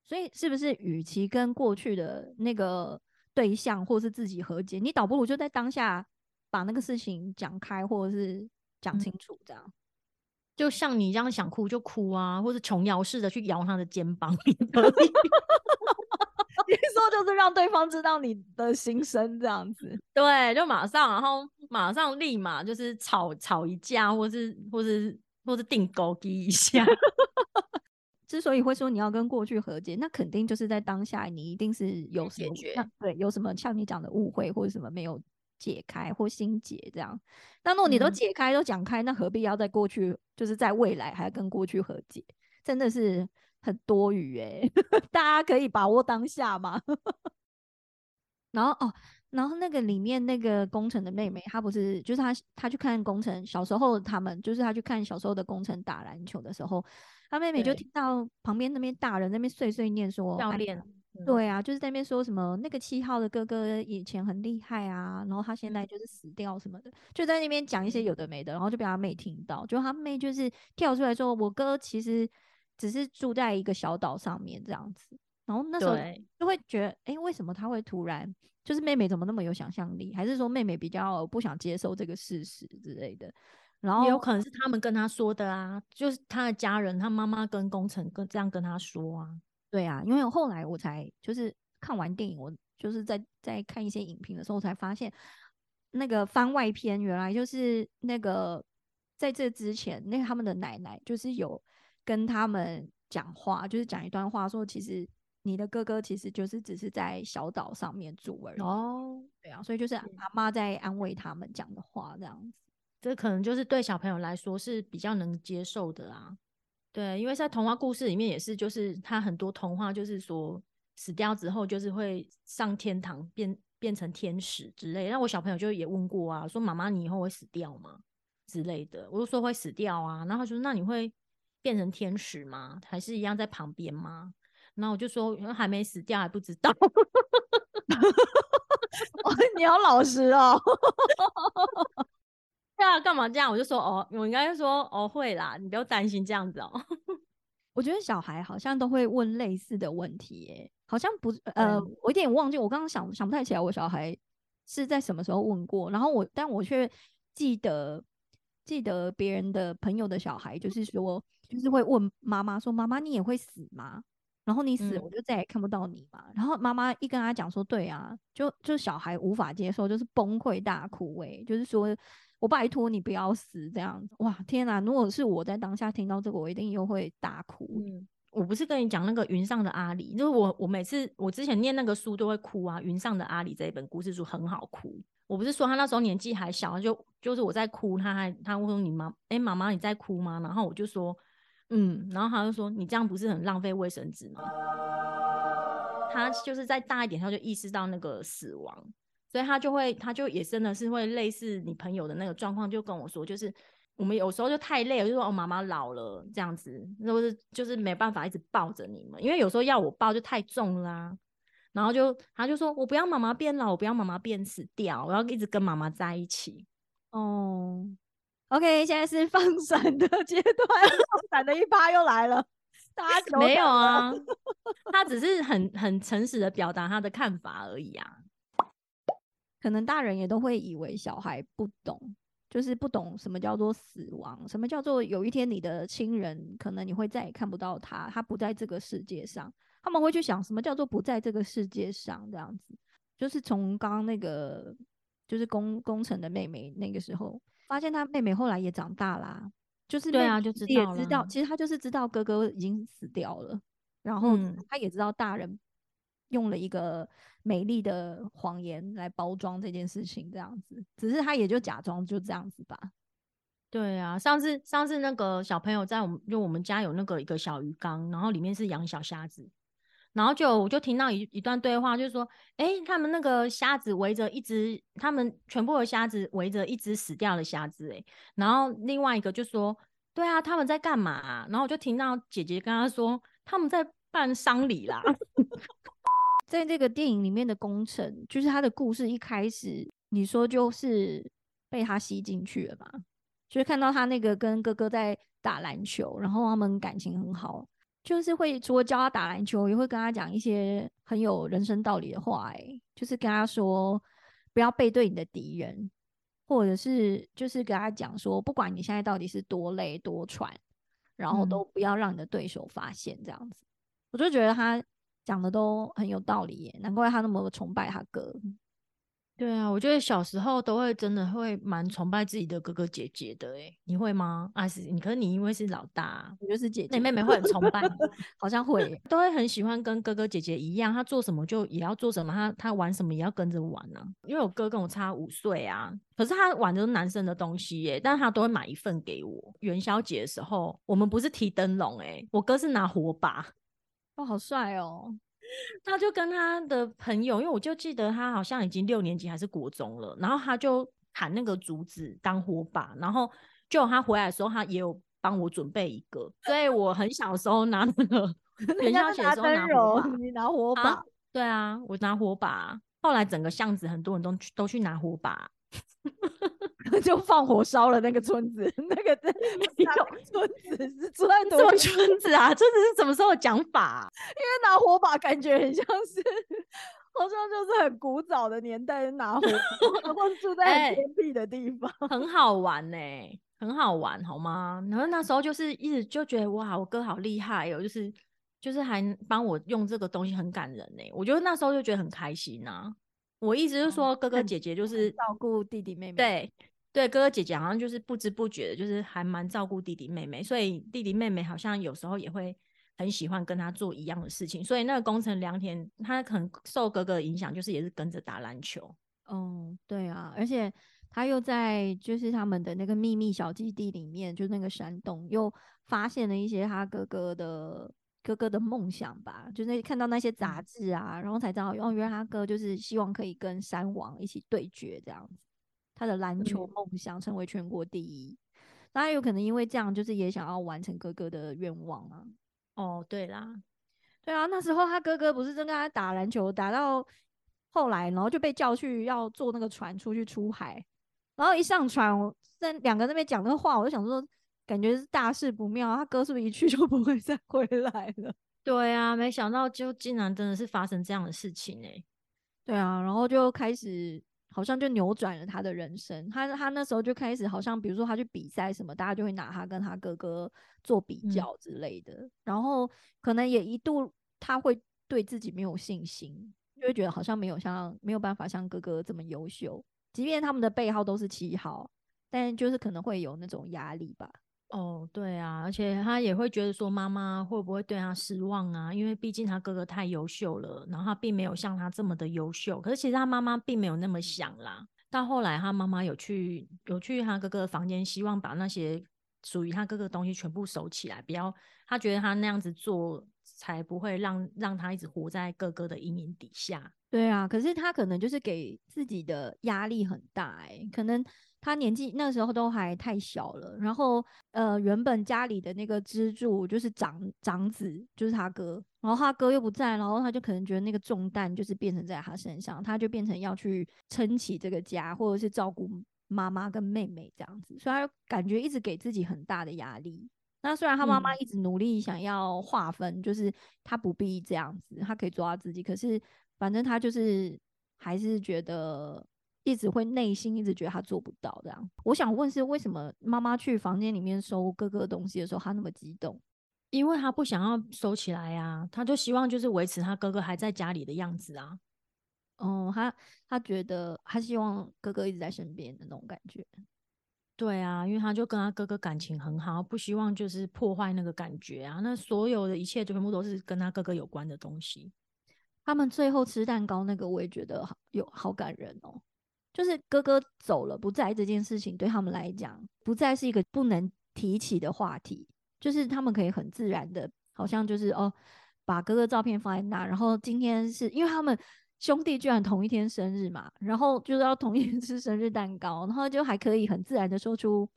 所以是不是与其跟过去的那个对象或是自己和解，你倒不如就在当下把那个事情讲开，或者是讲嗯清楚，这样。就像你这样想哭就哭啊，或者琼瑶式的去摇他的肩膀，你可以 你说就是让对方知道你的心声，这样子。对，就马上，然后马上立马就是吵吵一架，或是或是或是定勾机一下。之所以会说你要跟过去和解，那肯定就是在当下你一定是有什么解决对有什么像你讲的误会或者什么没有解开或心结这样。那如果你都嗯解开、都讲开，那何必要在过去，就是在未来还要跟过去和解？真的是很多余诶、大家可以把握当下嘛。然后哦，然后那个里面那个工程的妹妹，她不是就是她她去看工程小时候他们就是她去看小时候的工程打篮球的时候，她妹妹就对。听到旁边那边大人那边碎碎念说，哎教练，嗯，对啊，就是在那边说什么那个七号的哥哥以前很厉害啊，然后他现在就是死掉什么的，就在那边讲一些嗯。有的没的，然后就被他妹听到，就他妹就是跳出来说，我哥其实只是住在一个小岛上面这样子，然后那时候就会觉得，哎，为什么他会突然就是妹妹怎么那么有想象力，还是说妹妹比较不想接受这个事实之类的，然后也有可能是他们跟他说的啊，就是他的家人，他妈妈跟工程跟这样跟他说啊。对啊，因为后来我才就是看完电影，我就是在在看一些影评的时候，才发现那个番外篇原来就是那个在这之前，那个他们的奶奶就是有跟他们讲话，就是讲一段话，说其实你的哥哥其实就是只是在小岛上面住而已。哦，对啊，所以就是阿妈在安慰他们讲的话这样子。这可能就是对小朋友来说是比较能接受的啊。对，因为在童话故事里面也是，就是他很多童话就是说死掉之后就是会上天堂变变成天使之类。那我小朋友就也问过啊，说妈妈你以后会死掉吗之类的？我就说会死掉啊。然后他说那你会变成天使吗？还是一样在旁边吗？然后我就说还没死掉还不知道。哦，你好老实哦。对啊，干嘛这样？我就说哦，我应该说哦会啦，你不要担心这样子哦。我觉得小孩好像都会问类似的问题，耶，好像不呃，我有点忘记，我刚刚想想不太起来，我小孩是在什么时候问过，然后我但我却记得记得别人的朋友的小孩，就是说就是会问妈妈说：“妈妈，你也会死吗？然后你死，我就再也看不到你嘛。”然后妈妈一跟他讲说：“对啊，就就小孩无法接受，就是崩溃大哭，哎，就是说。”我拜托你不要死这样子哇！天哪，如果是我在当下听到这个，我一定又会大哭。嗯，我不是跟你讲那个云上的阿里，就是我我每次我之前念那个书都会哭啊。云上的阿里这一本故事书很好哭。我不是说他那时候年纪还小，就就是我在哭，他还他问说你妈哎妈妈你在哭吗？然后我就说嗯，然后他就说你这样不是很浪费卫生纸吗？他就是再大一点，他就意识到那个死亡。所以他就会，他就也真的是会类似你朋友的那个状况，就跟我说，就是我们有时候就太累了，就说哦妈妈老了这样子，那不是就是没办法一直抱着你们，因为有时候要我抱就太重啦。然后就他就说我不要妈妈变老，我不要妈妈变死掉，我要一直跟妈妈在一起。哦，OK，现在是放 闪的阶段，放闪的一趴又来了，大家没有啊？他只是很很诚实的表达他的看法而已啊。可能大人也都会以为小孩不懂，就是不懂什么叫做死亡，什么叫做有一天你的亲人可能你会再也看不到他，他不在这个世界上。他们会去想什么叫做不在这个世界上这样子。就是从刚刚那个就是工工程的妹妹那个时候，发现他妹妹后来也长大啦，就是对啊，就知道也知道，其实他就是知道哥哥已经死掉了，然后他也知道大人。用了一个美丽的谎言来包装这件事情，这样子，只是他也就假装就这样子吧。对啊，上次上次那个小朋友在我们，就我们家有那个一个小鱼缸，然后里面是养小虾子，然后就我就听到一一段对话，就是说，哎，他们那个虾子围着一只，他们全部的虾子围着一只死掉的虾子，哎，然后另外一个就说，对啊，他们在干嘛？然后我就听到姐姐跟他说，他们在办丧礼啦。在这个电影里面的工程，就是他的故事一开始，你说就是被他吸进去了嘛？就是看到他那个跟哥哥在打篮球，然后他们感情很好，就是会除了教他打篮球，也会跟他讲一些很有人生道理的话，哎，就是跟他说不要背对你的敌人，或者是就是跟他讲说，不管你现在到底是多累多喘，然后都不要让你的对手发现这样子。我就觉得他。讲的都很有道理耶，难怪他那么崇拜他哥。对啊，我觉得小时候都会真的会蛮崇拜自己的哥哥姐姐的哎，你会吗？啊，是你，可是你因为是老大，我就是姐姐，那妹妹会很崇拜，好像会，都会很喜欢跟哥哥姐姐一样，他做什么就也要做什么，他他玩什么也要跟着玩呢。因为我哥跟我差五岁啊，可是他玩的是男生的东西耶，但是他都会买一份给我。元宵节的时候，我们不是提灯笼哎，我哥是拿火把。哦，好帅哦！他就跟他的朋友，因为我就记得他好像已经六年级还是国中了，然后他就砍那个竹子当火把，然后就他回来的时候，他也有帮我准备一个，所以我很小的时候拿那个元宵节的时候拿火把，你拿火把，对啊，我拿火把，后来整个巷子很多人都去都去拿火把。就放火烧了那个村子，那个村什么村子啊？村子是什么时候讲法？因为拿火把感觉很像是，好像就是很古早的年代拿火，然后住在很偏僻的地方，很好玩呢，很好玩，好吗？然后那时候就是一直就觉得哇，我哥好厉害哦，就是就是还帮我用这个东西，很感人呢。我觉得那时候就觉得很开心呐。我一直是说哥哥姐姐就是照顾弟弟妹妹，对对，哥哥姐姐好像就是不知不觉的，就是还蛮照顾弟弟妹妹，所以弟弟妹妹好像有时候也会很喜欢跟他做一样的事情。所以那个工程良田，他可能受哥哥的影响，就是也是跟着打篮球。哦，对啊，而且。他又在就是他们的那个秘密小基地里面，就那个山洞，又发现了一些他哥哥的哥哥的梦想吧，就那看到那些杂志啊，然后才知道，哦，原来他哥就是希望可以跟山王一起对决这样子，他的篮球嗯梦想成为全国第一。那他有可能因为这样，就是也想要完成哥哥的愿望啊。哦，对啦，对啊，那时候他哥哥不是正跟他打篮球，打到后来，然后就被叫去要坐那个船出去出海，然后一上船，我在两个那边讲那个话，我就想说，感觉是大事不妙，他哥是不是一去就不会再回来了？对啊，没想到就竟然真的是发生这样的事情哎、对啊，然后就开始好像就扭转了他的人生。他他那时候就开始好像，比如说他去比赛什么，大家就会拿他跟他哥哥做比嗯较之类的。然后可能也一度他会对自己没有信心，就会觉得好像没有像没有办法像哥哥这么优秀，即便他们的背号都是七号，但就是可能会有那种压力吧。哦，对啊，而且他也会觉得说妈妈会不会对他失望啊？因为毕竟他哥哥太优秀了，然后他并没有像他这么的优秀。可是其实他妈妈并没有那么想啦。到后来他妈妈有去有去他哥哥的房间，希望把那些属于他哥哥的东西全部收起来，不要他觉得他那样子做才不会让让他一直活在哥哥的阴影底下。对啊，可是他可能就是给自己的压力很大哎、可能他年纪那时候都还太小了，然后呃，原本家里的那个支柱就是长长子，就是他哥，然后他哥又不在，然后他就可能觉得那个重担就是变成在他身上，他就变成要去撑起这个家，或者是照顾妈妈跟妹妹这样子，所以他就感觉一直给自己很大的压力。那虽然他妈妈嗯。一直努力想要划分，就是他不必这样子，他可以做他自己，可是反正他就是还是觉得一直会内心一直觉得他做不到这样。我想问是为什么妈妈去房间里面收哥哥的东西的时候，他那么激动？因为他不想要收起来呀、他就希望就是维持他哥哥还在家里的样子啊。哦，他他觉得他希望哥哥一直在身边的那种感觉。对啊，因为他就跟他哥哥感情很好，不希望就是破坏那个感觉啊。那所有的一切全部都是跟他哥哥有关的东西。他们最后吃蛋糕那个，我也觉得好有好感人哦。就是哥哥走了不在这件事情，对他们来讲，不再是一个不能提起的话题，就是他们可以很自然的，好像就是哦，把哥哥照片放在那，然后今天是因为他们兄弟居然同一天生日嘛，然后就是要同一天吃生日蛋糕，然后就还可以很自然的说出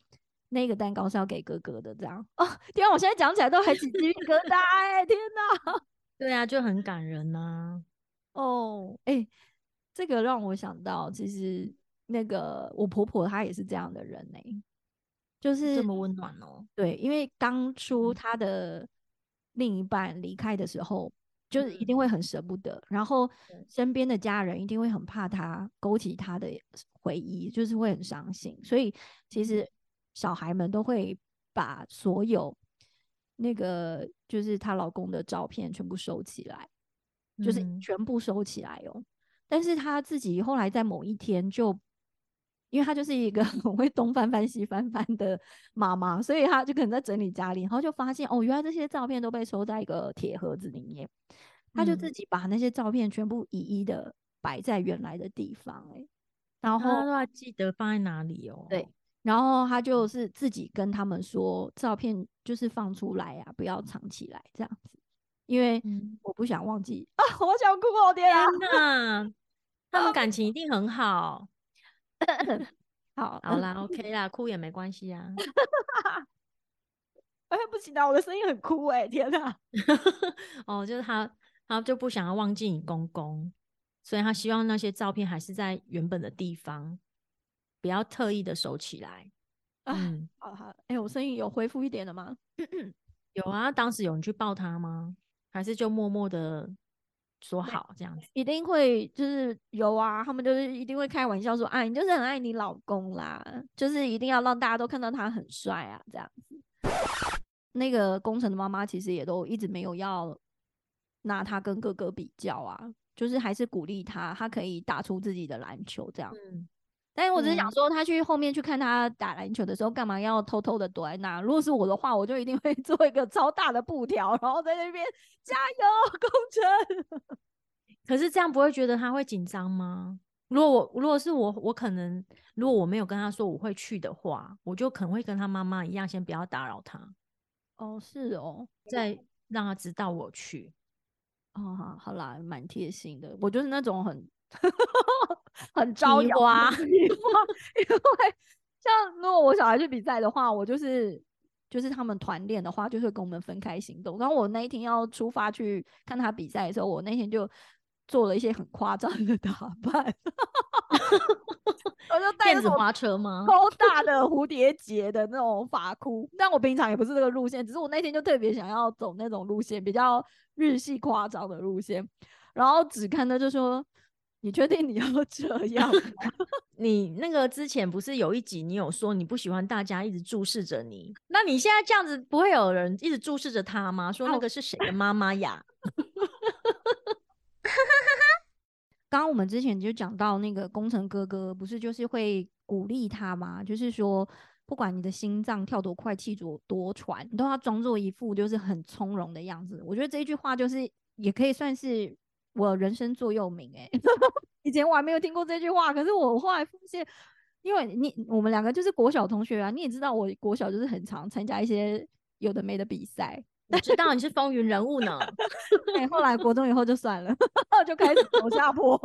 那个蛋糕是要给哥哥的，这样哦，天啊，我现在讲起来都还起鸡皮疙瘩哎、天哪！对啊，就很感人呐、哦，哎、这个让我想到，其实那个我婆婆她也是这样的人呢、就是这么温暖哦。对，因为当初嗯她的另一半离开的时候，就是一嗯定会很舍不得，然后身边的家人一定会很怕她勾起她的回忆，就是会很伤心，所以其实小孩们都会把所有那个就是她老公的照片全部收起来。就是嗯全部收起来哦。但是他自己后来在某一天就，因为他就是一个 很会东翻翻西翻翻的妈妈，所以他就可能在整理家里，然后就发现哦，原来这些照片都被收在一个铁盒子里面。他就嗯自己把那些照片全部一一的摆在原来的地方、欸，然后他都还记得放在哪里哦。对，然后他就是自己跟他们说，照片就是放出来呀、不要藏起来这样子，因为嗯我不想忘记啊，我想哭哦，天啊！天哪，他们感情一定很好。好，好啦，OK 啦，哭也没关系啊。哎，不行啊，我的声音很哭哎、天哪！哦，就是他，他就不想要忘记你公公，所以他希望那些照片还是在原本的地方，不要特意的收起来。啊嗯，好好，哎、我声音有恢复一点了吗？有啊，当时有人去抱他吗？还是就默默的说好这样子？一定会就是有啊，他们就是一定会开玩笑说，啊，你就是很爱你老公啦，就是一定要让大家都看到他很帅啊，这样子。那个工程的妈妈其实也都一直没有要拿他跟哥哥比较啊，就是还是鼓励他，他可以打出自己的篮球这样。嗯，但是我只是想说，他去后面去看他打篮球的时候，干嘛要偷偷的躲在那？如果是我的话，我就一定会 做一个超大的布条，然后在那边加油，工程。可是这样不会觉得他会紧张吗？如果我如果是我，我可能如果我没有跟他说我会去的话，我就可能会跟他妈妈一样，先不要打扰他，哦，是哦，再让他知道我去。哦，好，好啦，蛮贴心的。我就是那种很 很招摇 因为像如果我小孩去比赛的话，我就是就是他们团练的话，就是跟我们分开行动。然后我那一天要出发去看他比赛的时候，我那天就做了一些很夸张的打扮，我就带那种电子花车吗？超大的蝴蝶结的那种发箍，但我平常也不是这个路线，只是我那天就特别想要走那种路线，比较日系夸张的路线。然后只看到就说：“你确定你要 这样吗 你那个之前不是有一集你有说你不喜欢大家一直注视着你，那你现在这样子不会有人一直注视着他吗？说那哦个是谁的妈妈呀？刚刚我们之前就讲到那个工程哥哥，不是就是会鼓励他吗？就是说，不管你的心脏跳多快，气多多喘，你都要装作一副就是很从容的样子。我觉得这一句话就是也可以算是我人生座右铭哎、以前我还没有听过这句话，可是我后来发现，因为你我们两个就是国小同学啊，你也知道我国小就是很常参加一些有的没的比赛，我知道你是风云人物呢。哎，后来国中以后就算了，就开始走下坡。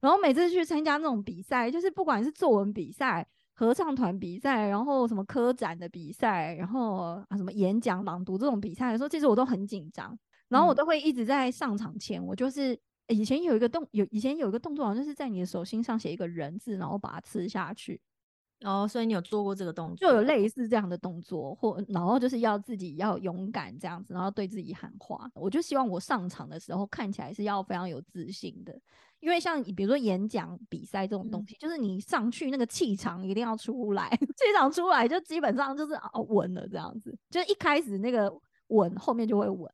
然后每次去参加那种比赛，就是不管是作文比赛、合唱团比赛，然后什么科展的比赛，然后啊什么演讲、朗读这种比赛的时候，其实我都很紧张。然后我嗯都会一直在上场前，我就是以前有一个动有以前有一个动作，好像是在你的手心上写一个人字，然后把它吃下去。哦，所以你有做过这个动作？就有类似这样的动作，或然后就是要自己要勇敢这样子，然后对自己喊话。我就希望我上场的时候看起来是要非常有自信的，因为像比如说演讲比赛这种东嗯西，就是你上去那个气场一定要出来，气场出来就基本上就是哦稳了这样子，就一开始那个稳，后面就会稳。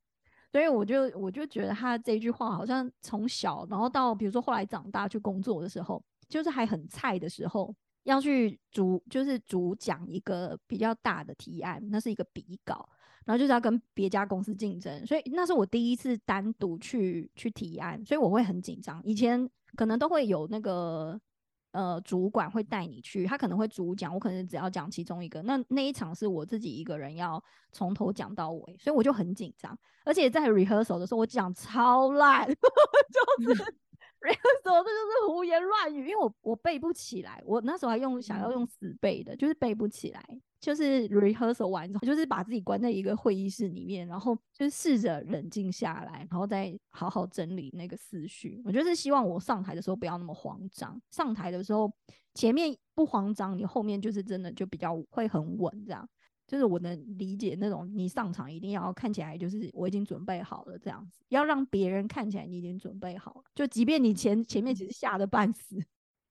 所以我就我就觉得他这句话好像从小，然后到比如说后来长大去工作的时候，就是还很菜的时候，要去主就是主讲一个比较大的提案，那是一个比稿，然后就是要跟别家公司竞争，所以那是我第一次单独去去提案，所以我会很紧张。以前可能都会有那个呃主管会带你去，他可能会主讲，我可能只要讲其中一个。那那一场是我自己一个人要从头讲到尾，所以我就很紧张，而且在 rehearsal 的时候我讲超烂，就是 rehearsal 这就是胡言乱语，因为我我背不起来，我那时候还用想要用死背的，就是背不起来。就是 rehearsal 完之后，就是把自己关在一个会议室里面，然后就试着冷静下来，然后再好好整理那个思绪。我就是希望我上台的时候不要那么慌张，上台的时候前面不慌张，你后面就是真的就比较会很稳，这样。就是我能理解那种你上场一定要看起来就是我已经准备好了这样子，要让别人看起来你已经准备好了，就即便你前前面其实吓得半死，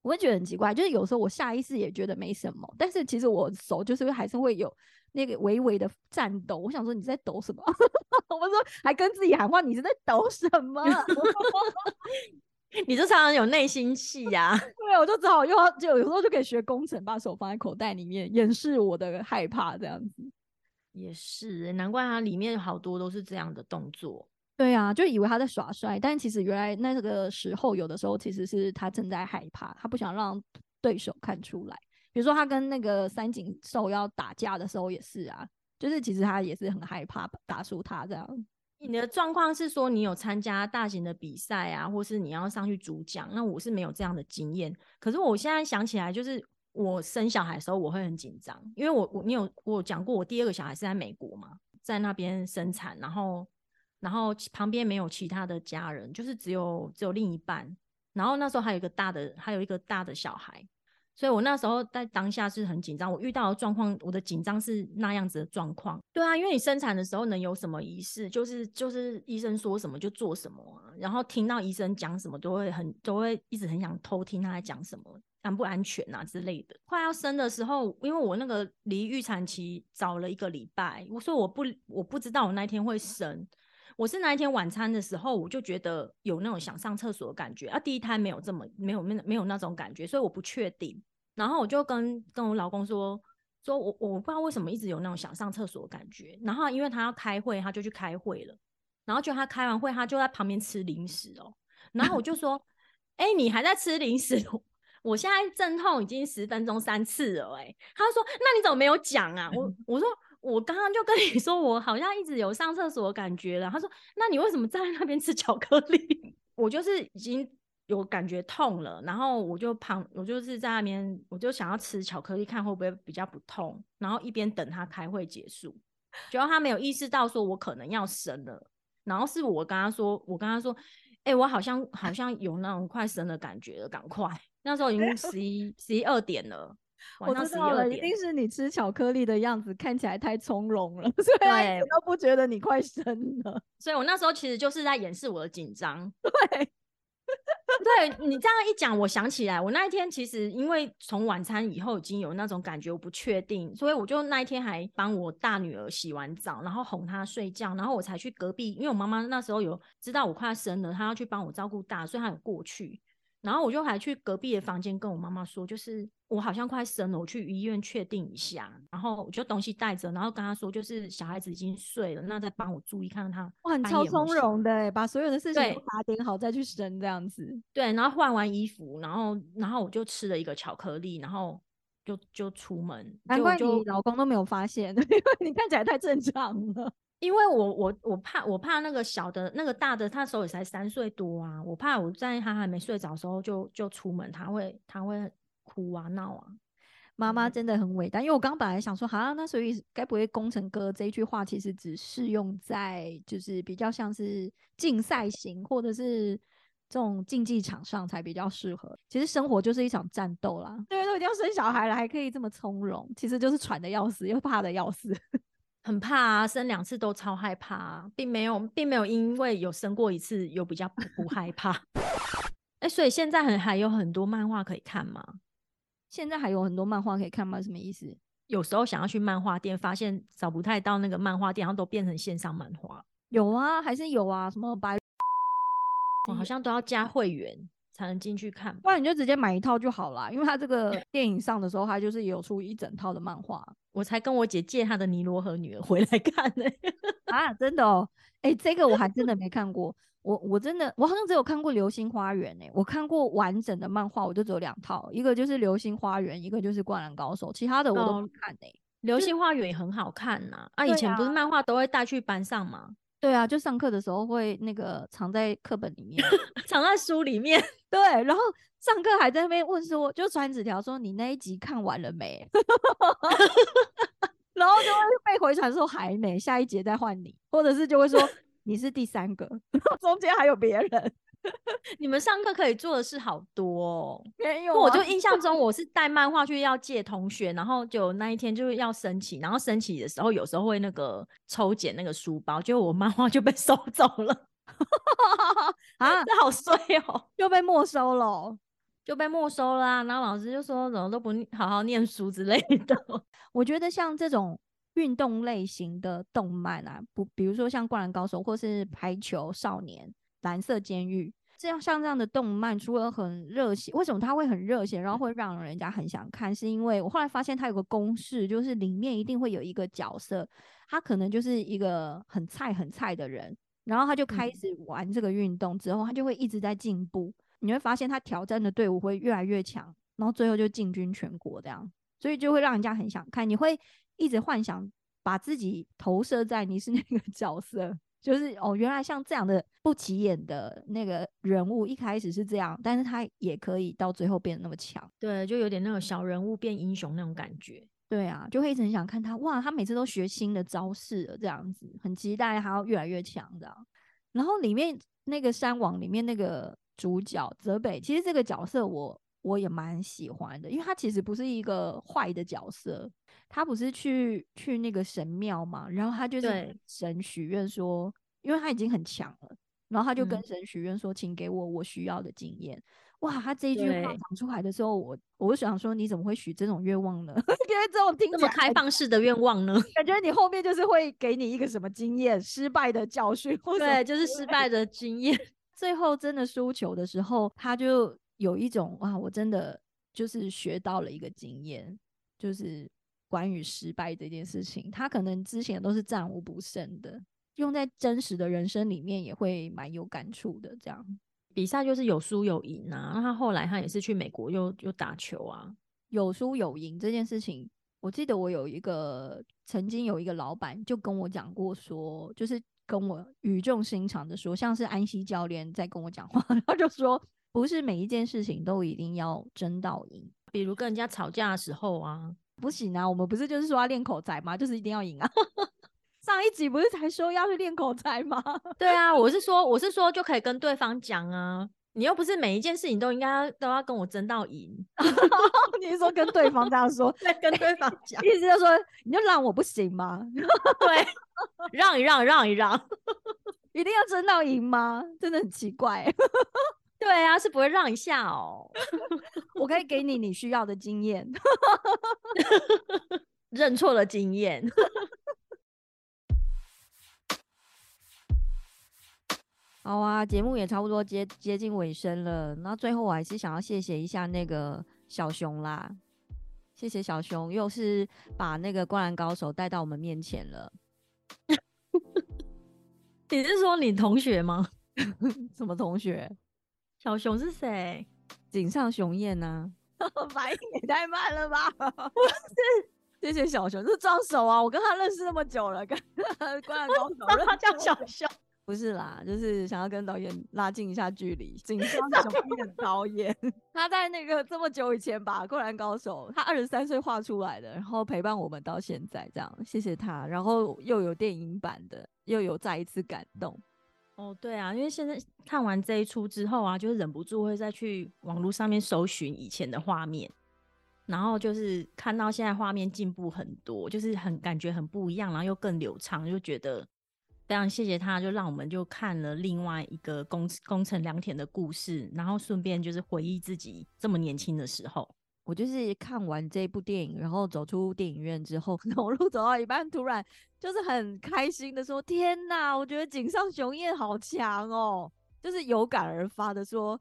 我会觉得很奇怪，就是有时候我下意识也觉得没什么，但是其实我手就是还是会有那个微微的颤抖。我想说你在抖什么？我说还跟自己喊话，你是在抖什么？你就常常有内心戏呀、对，我就只好又要就有时候就可以学工程，把手放在口袋里面掩饰我的害怕，这样子。也是，欸难怪它里面好多都是这样的动作。对啊，就以为他在耍帅，但其实原来那个时候，有的时候其实是他正在害怕，他不想让对手看出来。比如说他跟那个三井寿要打架的时候也是啊，就是其实他也是很害怕打输他这样。你的状况是说你有参加大型的比赛啊，或是你要上去主讲？那我是没有这样的经验。可是我现在想起来，就是我生小孩的时候，我会很紧张，因为我我你有我讲过，我第二个小孩是在美国嘛，在那边生产，然后然后旁边没有其他的家人，就是只有只有另一半，然后那时候还有一个大的，还有一个大的小孩。所以我那时候在当下是很紧张，我遇到的状况，我的紧张是那样子的状况。对啊，因为你生产的时候能有什么仪式，就是就是医生说什么就做什么啊，然后听到医生讲什么都会很都会一直很想偷听他在讲什么，安不安全啊之类的。快要生的时候，因为我那个离预产期早了一个礼拜，我说我不我不知道我那一天会生。我是那一天晚餐的时候，我就觉得有那种想上厕所的感觉啊。第一胎没有这么没有没有没有那种感觉，所以我不确定。然后我就跟跟我老公说，说我我不知道为什么一直有那种想上厕所的感觉。然后因为他要开会，他就去开会了。然后就他开完会，他就在旁边吃零食哦。然后我就说，哎、你还在吃零食？我现在阵痛已经十分钟三次了、哎，他说，那你怎么没有讲啊？我 我说我刚刚就跟你说，我好像一直有上厕所的感觉了。他说，那你为什么站在那边吃巧克力？我就是已经有感觉痛了，然后我就旁，我就是在那边，我就想要吃巧克力，看会不会比较不痛，然后一边等他开会结束。结果他没有意识到说我可能要生了，然后是我跟他说，我跟他说，哎、我好像好像有那种快生的感觉了，赶快！那时候已经十一十一二点了，我知道了，一定。是你吃巧克力的样子看起来太从容了，所以他一对点都不觉得你快生了。所以我那时候其实就是在掩饰我的紧张。对，对你这样一讲，我想起来，我那一天其实因为从晚餐以后已经有那种感觉，我不确定，所以我就那一天还帮我大女儿洗完澡，然后哄她睡觉，然后我才去隔壁，因为我妈妈那时候有知道我快要生了，她要去帮我照顾大，所以她有过去。然后我就还去隔壁的房间跟我妈妈说，就是我好像快生了，我去医院确定一下。然后我就东西带着，然后跟她说，就是小孩子已经睡了，那再帮我注意看看他哇，很超从容的欸，把所有的事情都打点好再去生这样子。对，然后换完衣服，然后然后我就吃了一个巧克力，然后就就出门，难怪你老公都没有发现，因为你看起来太正常了。因为我我我怕我怕那个小的那个大的，他那时候也才三岁多啊，我怕我在他还没睡着的时候就就出门，他会他会哭啊闹啊。嗯妈妈真的很伟大，因为我刚本来想说，好、那所以该不会工程哥这一句话其实只适用在就是比较像是竞赛型或者是这种竞技场上才比较适合。其实生活就是一场战斗啦，对，都已经要生小孩了，还可以这么从容，其实就是喘的要死，又怕的要死。很怕啊，生两次都超害怕、啊，并没有，并没有因为有生过一次有比较不不害怕。哎、所以现在很还有很多漫画可以看吗？现在还有很多漫画可以看吗？什么意思？有时候想要去漫画店，发现找不太到那个漫画店，然后都变成线上漫画，有啊，还是有啊，什么白，我好像都要加会员才能进去看。不然你就直接买一套就好啦，因为它这个电影上的时候，它就是有出一整套的漫画。我才跟我姐借她的《尼罗河女儿》回来看呢、啊，真的哦，哎、这个我还真的没看过。我我真的我好像只有看过《流星花园》哎，我看过完整的漫画，我就只有两套，一个就是《流星花园》，一个就是《灌篮高手》，其他的我都不哦看哎。流星花园也很好看呐、啊，以前不是啊漫画都会带去班上吗？对啊，就上课的时候会那个藏在课本里面，藏在书里面。对，然后上课还在那边问说，就传纸条说你那一集看完了没？然后就会被回传说还没，下一节再换你，或者是就会说你是第三个，中间还有别人。你们上课可以做的事好多哦。没有、啊，我就印象中 我是带漫画去要借同学，然后就那一天就是要升旗，然后升旗的时候有时候会那个抽检那个书包，结果我漫画就被 收走了，啊，这好衰哦，又被没收了哦。就被没收啦、然后老师就说怎么都不好好念书之类的。我觉得像这种运动类型的动漫啊，不，比如说像《灌篮高手》或是《排球少年》《蓝色监狱》这样像这样的动漫，除了很热血，为什么它会很热血，然后会让人家很想看？是因为我后来发现它有个公式，就是里面一定会有一个角色，他可能就是一个很菜很菜的人，然后他就开嗯始玩这个运动之后，他就会一直在进步。你会发现他挑战的队伍会越来越强，然后最后就进军全国这样，所以就会让人家很想看。你会一直幻想把自己投射在你是那个角色，就是哦，原来像这样的不起眼的那个人物，一开始是这样，但是他也可以到最后变得那么强。对，就有点那种小人物变英雄那种感觉。对啊，就会一直很想看他，哇，他每次都学新的招式了，这样子，很期待他要越来越强这样。然后里面那个山王里面那个主角泽北，其实这个角色我我也蛮喜欢的，因为他其实不是一个坏的角色，他不是去去那个神庙嘛，然后他就是神许愿说，因为他已经很强了，然后他就跟嗯神许愿说，请给我我需要的经验。哇，他这一句话讲出来的时候，我我就想说，你怎么会许这种愿望呢？因为这种听这么开放式的愿望呢？感觉你后面就是会给你一个什么经验，失败的教训，或对，就是失败的经验。最后真的输球的时候，他就有一种哇，我真的就是学到了一个经验，就是关于失败这件事情，他可能之前都是战无不胜的，用在真实的人生里面也会蛮有感触的。这样，比赛就是有输有赢啊。那他后来他也是去美国又又打球啊。有输有赢这件事情，我记得我有一个曾经有一个老板就跟我讲过说，就是跟我语重心长的说，像是安西教练在跟我讲话，他就说不是每一件事情都一定要争到赢，比如跟人家吵架的时候啊，不行啊，我们不是就是说要练口才吗？就是一定要赢啊。上一集不是才说要去练口才吗？对啊，我是说我是说就可以跟对方讲啊。你又不是每一件事情都应该都要跟我争到赢，你是说跟对方这样说？对，跟对方讲，意思就是说你就让我不行吗？对，让一让，让一让，一定要争到赢吗？真的很奇怪。对啊，是不会让一下哦。我可以给你你需要的经验，认错的经验。好啊，节目也差不多接接近尾声了。那最后我还是想要谢谢一下那个小熊啦，谢谢小熊，又是把那个灌篮高手带到我们面前了。你是说你同学吗？什么同学？小熊是谁？井上雄彦呢？反应也太慢了吧！不是，谢谢小熊，是撞手啊！我跟他认识那么久了，跟灌篮高手，他叫小熊。不是啦，就是想要跟导演拉近一下距离。井上雄彦导演，他在那个这么久以前把《灌篮高手》，他二十三岁画出来的，然后陪伴我们到现在，这样谢谢他。然后又有电影版的，又有再一次感动。哦，对啊，因为现在看完这一出之后啊，就忍不住会再去网络上面搜寻以前的画面，然后就是看到现在画面进步很多，就是很感觉很不一样，然后又更流畅，就觉得。非常谢谢他，就让我们就看了另外一个工工程良田的故事，然后顺便就是回忆自己这么年轻的时候。我就是看完这部电影，然后走出电影院之后，走路走到一半，突然就是很开心的说：“天哪，我觉得井上雄彦好强哦！”就是有感而发的说：“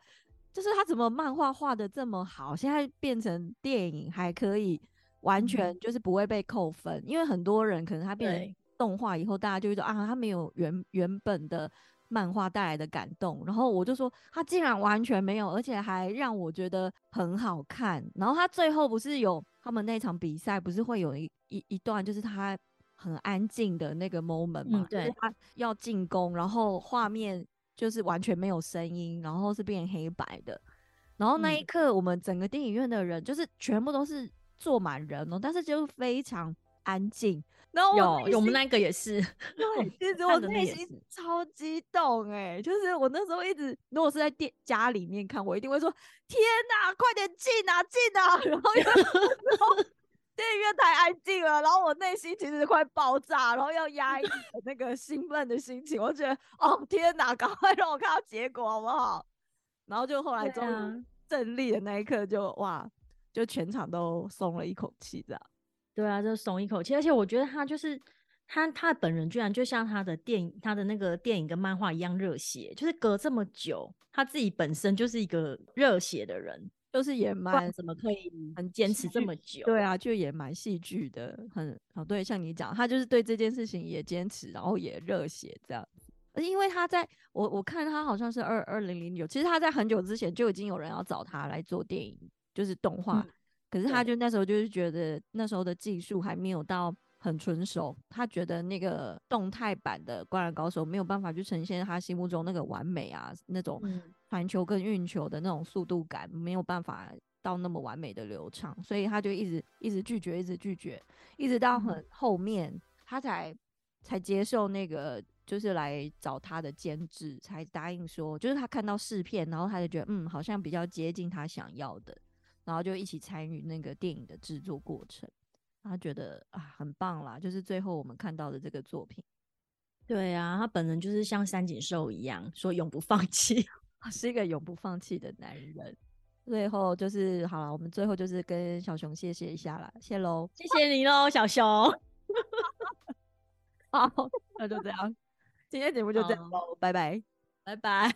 就是他怎么漫画画的这么好，现在变成电影还可以完全就是不会被扣分，因为很多人可能他变成。”动画以后，大家就会说啊，他没有原原本的漫画带来的感动。然后我就说，他竟然完全没有，而且还让我觉得很好看。然后他最后不是有他们那场比赛，不是会有一一一段，就是他很安静的那个 moment 嘛？对，他要进攻，然后画面就是完全没有声音，然后是变黑白的。然后那一刻，我们整个电影院的人就是全部都是坐满人哦，但是就非常安静。然后有，我们那个也是，对，其实我内心超激动哎，就是我那时候一直，如果是在店家里面看，我一定会说天哪，快点进啊进啊！然后又 电影院太安静了，然后我内心其实快爆炸，然后要压抑那个兴奋的心情，我觉得哦天哪，赶快让我看到结果好不好？然后就后来终于胜利的那一刻，就哇，就全场都松了一口气这样。对啊，就松一口气，而且我觉得他就是他，他本人居然就像他的电影、他的那个电影跟漫画一样热血，就是隔这么久，他自己本身就是一个热血的人，就是也蛮怎么可以很坚持这么久？对啊，就也蛮戏剧的，很哦，对，像你讲，他就是对这件事情也坚持，然后也热血这样子。因为他在我我看他好像是二二零零九，其实他在很久之前就已经有人要找他来做电影，就是动画。可是他就那时候就是觉得那时候的技术还没有到很纯熟，他觉得那个动态版的《灌篮高手》没有办法去呈现他心目中那个完美啊，那种传球跟运球的那种速度感没有办法到那么完美的流畅，所以他就一直一直拒绝，一直拒绝，一直到很后面他才才接受那个就是来找他的监制，才答应说，就是他看到试片，然后他就觉得嗯，好像比较接近他想要的。然后就一起参与那个电影的制作过程，他觉得啊很棒啦，就是最后我们看到的这个作品。对啊，他本人就是像三井寿一样，说永不放弃，是一个永不放弃的男人。最后就是好了，我们最后就是跟小熊谢谢一下啦，谢喽，谢谢你喽，小熊。好，那就这样，今天节目就这样喽，拜拜，拜拜。